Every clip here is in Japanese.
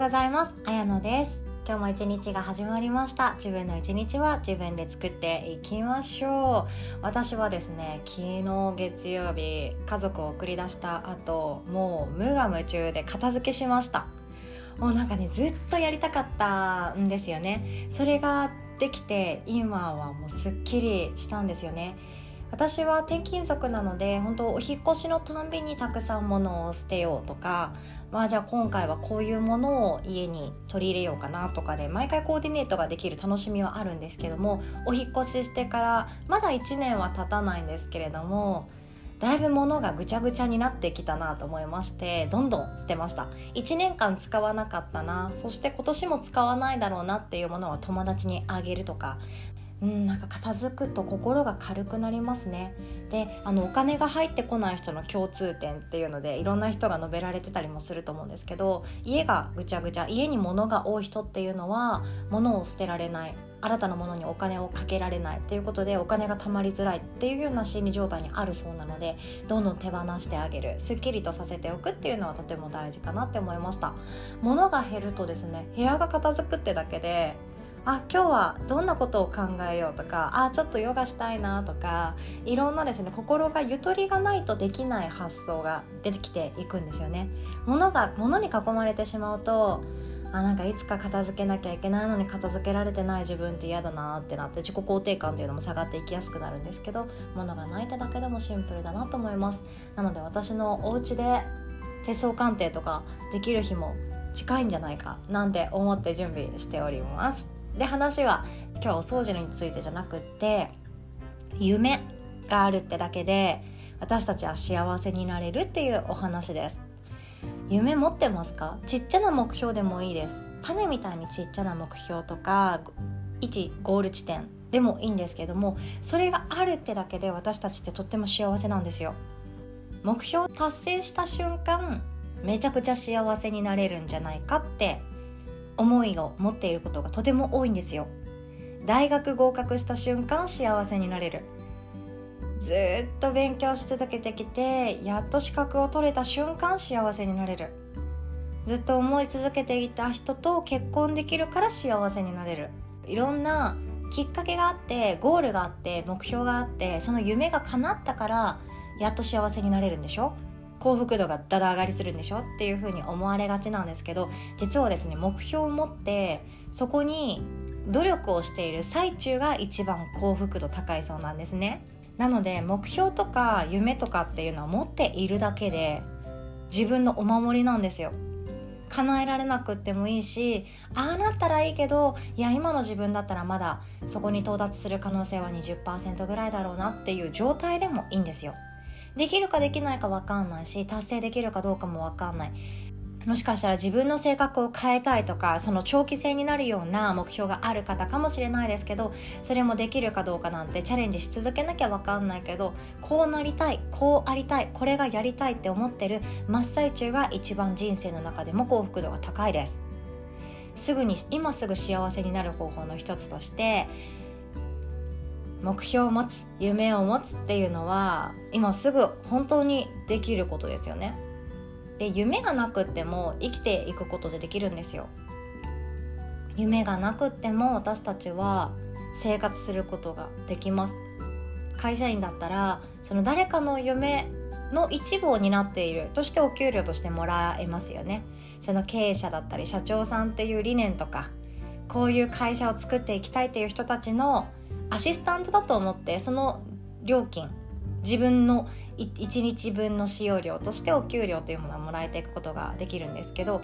ございます。あやのです。今日も一日が始まりました。自分の一日は自分で作っていきましょう。私はですね昨日月曜日家族を送り出した後もう無我夢中で片付けしました。もうなんかねずっとやりたかったんですよね。それができて今はもうすっきりしたんですよね。私は転勤族なので本当お引越しのたんびにたくさん物を捨てようとかまあじゃあ今回はこういうものを家に取り入れようかなとかで毎回コーディネートができる楽しみはあるんですけどもお引越ししてからまだ1年は経たないんですけれどもだいぶ物がぐちゃぐちゃになってきたなと思いましてどんどん捨てました。1年間使わなかったなそして今年も使わないだろうなっていうものは友達にあげるとかうん、なんか片付くと心が軽くなりますね。であのお金が入ってこない人の共通点っていうのでいろんな人が述べられてたりもすると思うんですけど家がぐちゃぐちゃ家に物が多い人っていうのは物を捨てられない。新たなものにお金をかけられないっていうことでお金が貯まりづらいっていうような心理状態にあるそうなのでどんどん手放してあげる。すっきりとさせておくっていうのはとても大事かなって思いました。物が減るとですね部屋が片付くってだけであ今日はどんなことを考えようとかあちょっとヨガしたいなとかいろんなですね心がゆとりがないとできない発想が出てきていくんですよね。物が物に囲まれてしまうとあなんかいつか片付けなきゃいけないのに片付けられてない自分って嫌だなってなって自己肯定感っていうのも下がっていきやすくなるんですけど物がないってだけでもシンプルだなと思いますなので私のお家で手相鑑定とかできる日も近いんじゃないかなんて思って準備しておりますで話は今日お掃除についてじゃなくって夢があるってだけで私たちは幸せになれるっていうお話です。夢持ってますか？ちっちゃな目標でもいいです。種みたいにちっちゃな目標とか1ゴール地点でもいいんですけどもそれがあるってだけで私たちってとっても幸せなんですよ。目標達成した瞬間めちゃくちゃ幸せになれるんじゃないかって思いを持っていることがとても多いんですよ。大学合格した瞬間幸せになれる。ずっと勉強し続けてきてやっと資格を取れた瞬間幸せになれる。ずっと思い続けていた人と結婚できるから幸せになれる。いろんなきっかけがあってゴールがあって目標があってその夢が叶ったからやっと幸せになれるんでしょ？幸福度がだだ上がりするんでしょっていうふうに思われがちなんですけど実はですね目標を持ってそこに努力をしている最中が一番幸福度高いそうなんですね。なので目標とか夢とかっていうのは持っているだけで自分のお守りなんですよ。叶えられなくってもいいしああなったらいいけどいや今の自分だったらまだそこに到達する可能性は20%ぐらいだろうなっていう状態でもいいんですよ。できるかできないか分かんないし達成できるかどうかも分かんない。もしかしたら自分の性格を変えたいとかその長期戦になるような目標がある方かもしれないですけどそれもできるかどうかなんてチャレンジし続けなきゃ分かんないけどこうなりたいこうありたいこれがやりたいって思ってる真っ最中が一番人生の中でも幸福度が高いです。すぐに今すぐ幸せになる方法の一つとして目標を持つ夢を持つっていうのは今すぐ本当にできることですよね。で夢がなくっても生きていくことでできるんですよ。夢がなくっても私たちは生活することができます。会社員だったらその誰かの夢の一部を担っているとしてお給料としてもらえますよね。その経営者だったり社長さんっていう理念とかこういう会社を作っていきたいっていう人たちのアシスタントだと思ってその料金自分の1日分の使用料としてお給料というものはもらえていくことができるんですけど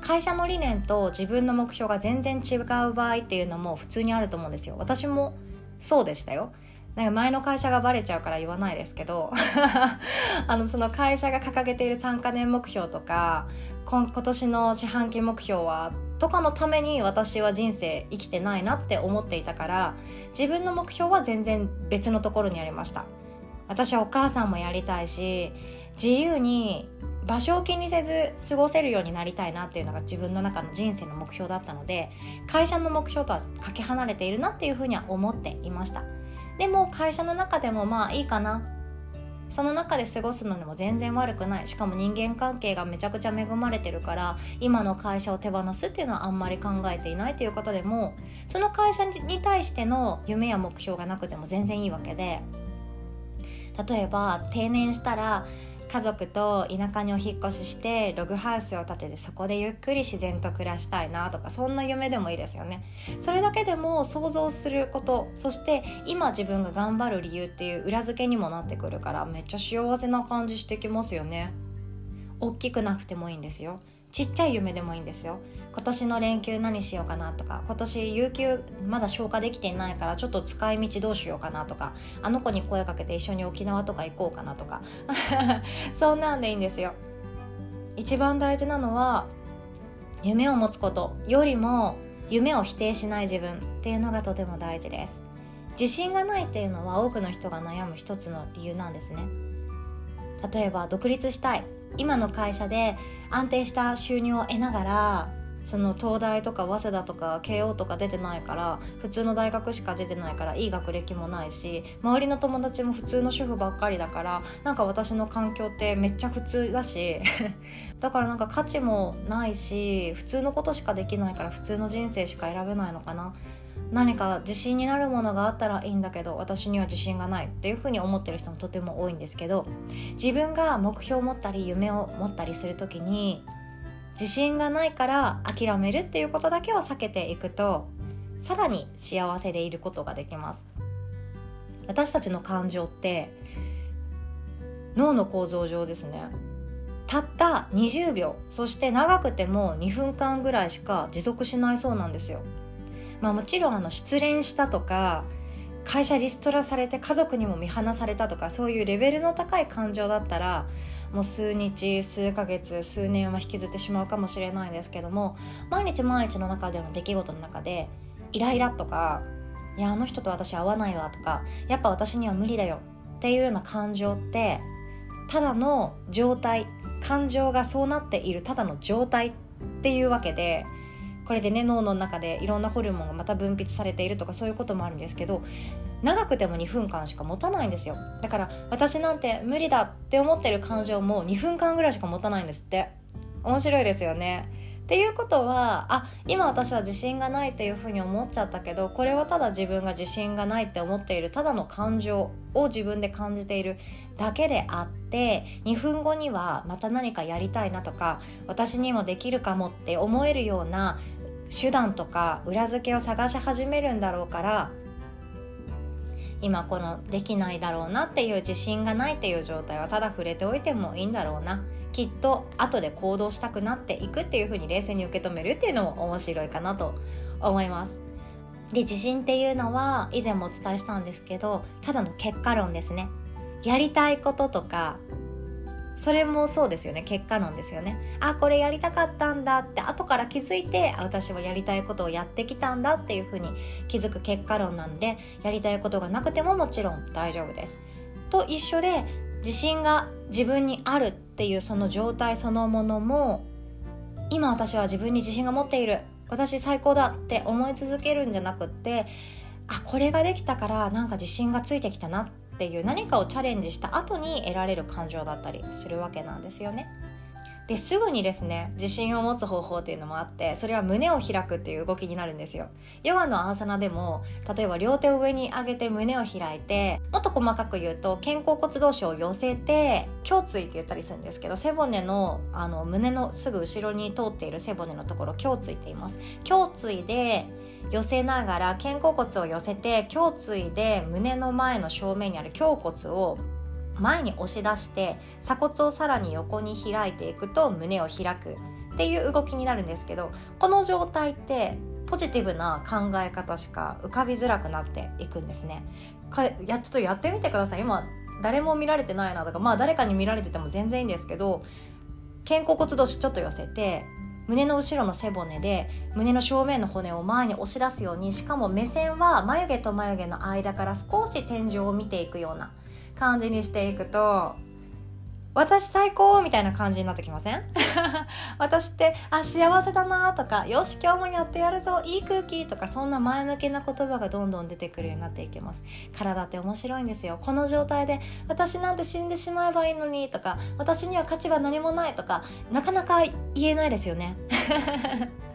会社の理念と自分の目標が全然違う場合っていうのも普通にあると思うんですよ。私もそうでしたよ。なんか前の会社がバレちゃうから言わないですけど あのその会社が掲げている3か年目標とか今年の四半期目標はとかのために私は人生生きてないなって思っていたから自分の目標は全然別のところにありました。私はお母さんもやりたいし自由に場所を気にせず過ごせるようになりたいなっていうのが自分の中の人生の目標だったので会社の目標とはかけ離れているなっていうふうには思っていました。でも会社の中でもまあいいかな。その中で過ごすのにも全然悪くない。しかも人間関係がめちゃくちゃ恵まれてるから今の会社を手放すっていうのはあんまり考えていないという方でもその会社に対しての夢や目標がなくても全然いいわけで例えば定年したら家族と田舎にお引っ越ししてログハウスを建ててそこでゆっくり自然と暮らしたいなとかそんな夢でもいいですよね。それだけでも想像することそして今自分が頑張る理由っていう裏付けにもなってくるからめっちゃ幸せな感じしてきますよね。大きくなくてもいいんですよ。ちっちゃい夢でもいいんですよ。今年の連休何しようかなとか今年有給まだ消化できていないからちょっと使い道どうしようかなとかあの子に声かけて一緒に沖縄とか行こうかなとか。そんなんでいいんですよ。一番大事なのは夢を持つことよりも夢を否定しない自分っていうのがとても大事です。自信がないっていうのは多くの人が悩む一つの理由なんですね。例えば独立したい。今の会社で安定した収入を得ながらその東大とか早稲田とか慶応とか出てないから普通の大学しか出てないからいい学歴もないし周りの友達も普通の主婦ばっかりだからなんか私の環境ってめっちゃ普通だし だからなんか価値もないし普通のことしかできないから普通の人生しか選べないのかな。何か自信になるものがあったらいいんだけど私には自信がないっていうふうに思ってる人もとても多いんですけど自分が目標を持ったり夢を持ったりする時に自信がないから諦めるっていうことだけを避けていくとさらに幸せでいることができます。私たちの感情って脳の構造上ですね。たった20秒そして長くても2分間ぐらいしか持続しないそうなんですよ。まあもちろんあの失恋したとか会社リストラされて家族にも見放されたとかそういうレベルの高い感情だったらもう数日数ヶ月数年は引きずってしまうかもしれないですけども毎日毎日の中での出来事の中でイライラとかいやあの人と私合わないわとかやっぱ私には無理だよっていうような感情ってただの状態感情がそうなっているただの状態っていうわけでこれでね脳の中でいろんなホルモンがまた分泌されているとかそういうこともあるんですけど長くても2分間しか持たないんですよ。だから私なんて無理だって思ってる感情も2分間ぐらいしか持たないんですって。面白いですよね。っていうことはあ今私は自信がないっていうふうに思っちゃったけどこれはただ自分が自信がないって思っているただの感情を自分で感じているだけであって2分後にはまた何かやりたいなとか私にもできるかもって思えるような手段とか裏付けを探し始めるんだろうから今このできないだろうなっていう自信がないっていう状態はただ触れておいてもいいんだろうなきっと後で行動したくなっていくっていう風に冷静に受け止めるっていうのも面白いかなと思います。で自信っていうのは以前もお伝えしたんですけどただの結果論ですね。やりたいこととかそれもそうですよね。結果論ですよね。あこれやりたかったんだ。って後から気づいて私はやりたいことをやってきたんだっていうふうに気づく結果論なんでやりたいことがなくてももちろん大丈夫です。と一緒で自信が自分にあるっていうその状態そのものも今私は自分に自信が持っている。私最高だって思い続けるんじゃなくってあこれができたからなんか自信がついてきたなっていう何かをチャレンジした後に得られる感情だったりするわけなんですよね。ですぐにですね自信を持つ方法っていうのもあってそれは胸を開くっていう動きになるんですよヨガのアーサナでも例えば両手を上に上げて胸を開いてもっと細かく言うと肩甲骨同士を寄せて胸椎って言ったりするんですけど背骨のあの胸のすぐ後ろに通っている背骨のところ胸椎って言います胸椎で寄せながら肩甲骨を寄せて胸椎で胸の前の正面にある胸骨を前に押し出して鎖骨をさらに横に開いていくと胸を開くっていう動きになるんですけどこの状態ってポジティブな考え方しか浮かびづらくなっていくんですね。かやちょっとやってみてください今誰も見られてないなとかまあ誰かに見られてても全然いいんですけど肩甲骨同士ちょっと寄せて胸の後ろの背骨で胸の正面の骨を前に押し出すようにしかも目線は眉毛と眉毛の間から少し天井を見ていくような感じにしていくと私最高みたいな感じになってきません？私ってあ幸せだなとかよし今日もやってやるぞいい空気とかそんな前向きな言葉がどんどん出てくるようになっていきます。体って面白いんですよ。この状態で私なんて死んでしまえばいいのにとか私には価値は何もないとかなかなか言えないですよね。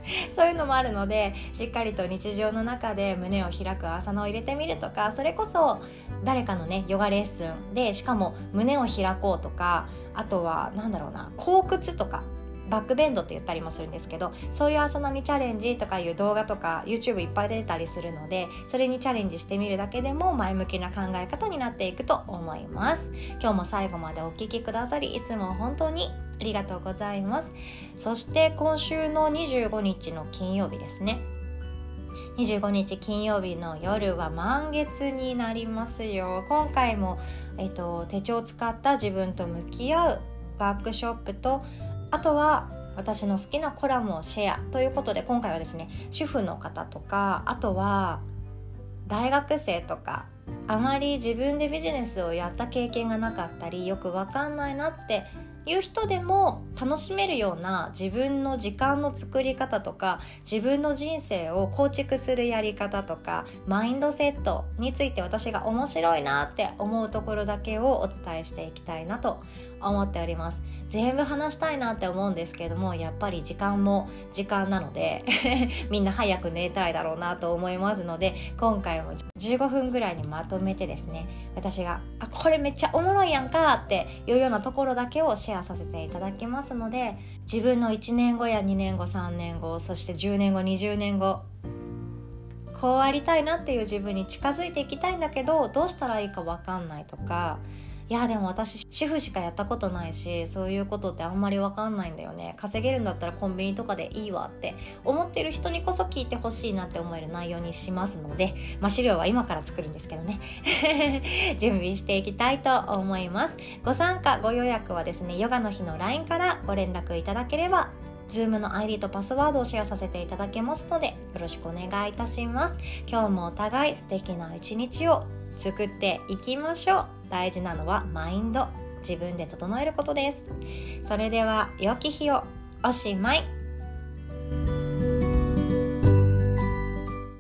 そういうのもあるのでしっかりと日常の中で胸を開く朝のを入れてみるとかそれこそ誰かのねヨガレッスンでしかも胸を開こうとかあとは何だろうな後屈とかバックベンドって言ったりもするんですけどそういう朝波チャレンジとかいう動画とか YouTube いっぱい出たりするのでそれにチャレンジしてみるだけでも前向きな考え方になっていくと思います。今日も最後までお聴きくださりいつも本当にありがとうございます。そして今週の25日の金曜日ですね。25日金曜日の夜は満月になりますよ。今回も、えっと、手帳を使った自分と向き合うワークショップとあとは私の好きなコラムをシェアということで今回はですね主婦の方とかあとは大学生とかあまり自分でビジネスをやった経験がなかったりよくわかんないなっていう人でも楽しめるような自分の時間の作り方とか自分の人生を構築するやり方とかマインドセットについて私が面白いなって思うところだけをお伝えしていきたいなと思っております。全部話したいなって思うんですけれどもやっぱり時間も時間なので みんな早く寝たいだろうなと思いますので今回も15分ぐらいにまとめてですね私が「あこれめっちゃおもろいやんか」っていうようなところだけをシェアさせていただきますので自分の1年後や2年後3年後そして10年後20年後こうありたいなっていう自分に近づいていきたいんだけどどうしたらいいか分かんないとかいやでも私主婦しかやったことないしそういうことってあんまり分かんないんだよね。稼げるんだったらコンビニとかでいいわって思ってる人にこそ聞いてほしいなって思える内容にしますので、まあ、資料は今から作るんですけどね。準備していきたいと思います。ご参加ご予約はですねヨガの日の LINE からご連絡いただければ Zoom の ID とパスワードをシェアさせていただけますのでよろしくお願いいたします。今日もお互い素敵な一日を作っていきましょう。大事なのはマインド自分で整えることです。それでは良き日をおしまい。